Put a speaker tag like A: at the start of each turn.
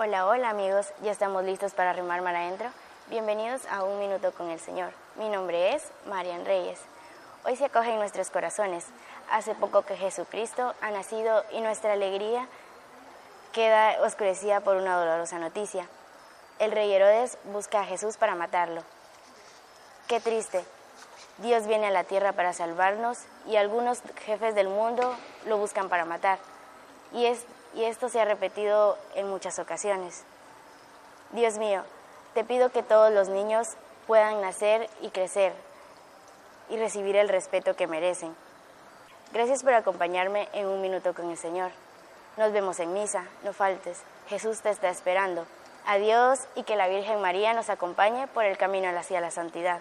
A: Hola, hola amigos, ya estamos listos para remar mar adentro. Bienvenidos a Un Minuto con el Señor. Mi nombre es Marian Reyes. Hoy se acoge nuestros corazones. Hace poco que Jesucristo ha nacido y nuestra alegría queda oscurecida por una dolorosa noticia. El rey Herodes busca a Jesús para matarlo. Qué triste. Dios viene a la tierra para salvarnos y algunos jefes del mundo lo buscan para matar. Y, es, y esto se ha repetido en muchas ocasiones. Dios mío, te pido que todos los niños puedan nacer y crecer y recibir el respeto que merecen. Gracias por acompañarme en un minuto con el Señor. Nos vemos en misa, no faltes. Jesús te está esperando. Adiós y que la Virgen María nos acompañe por el camino hacia la santidad.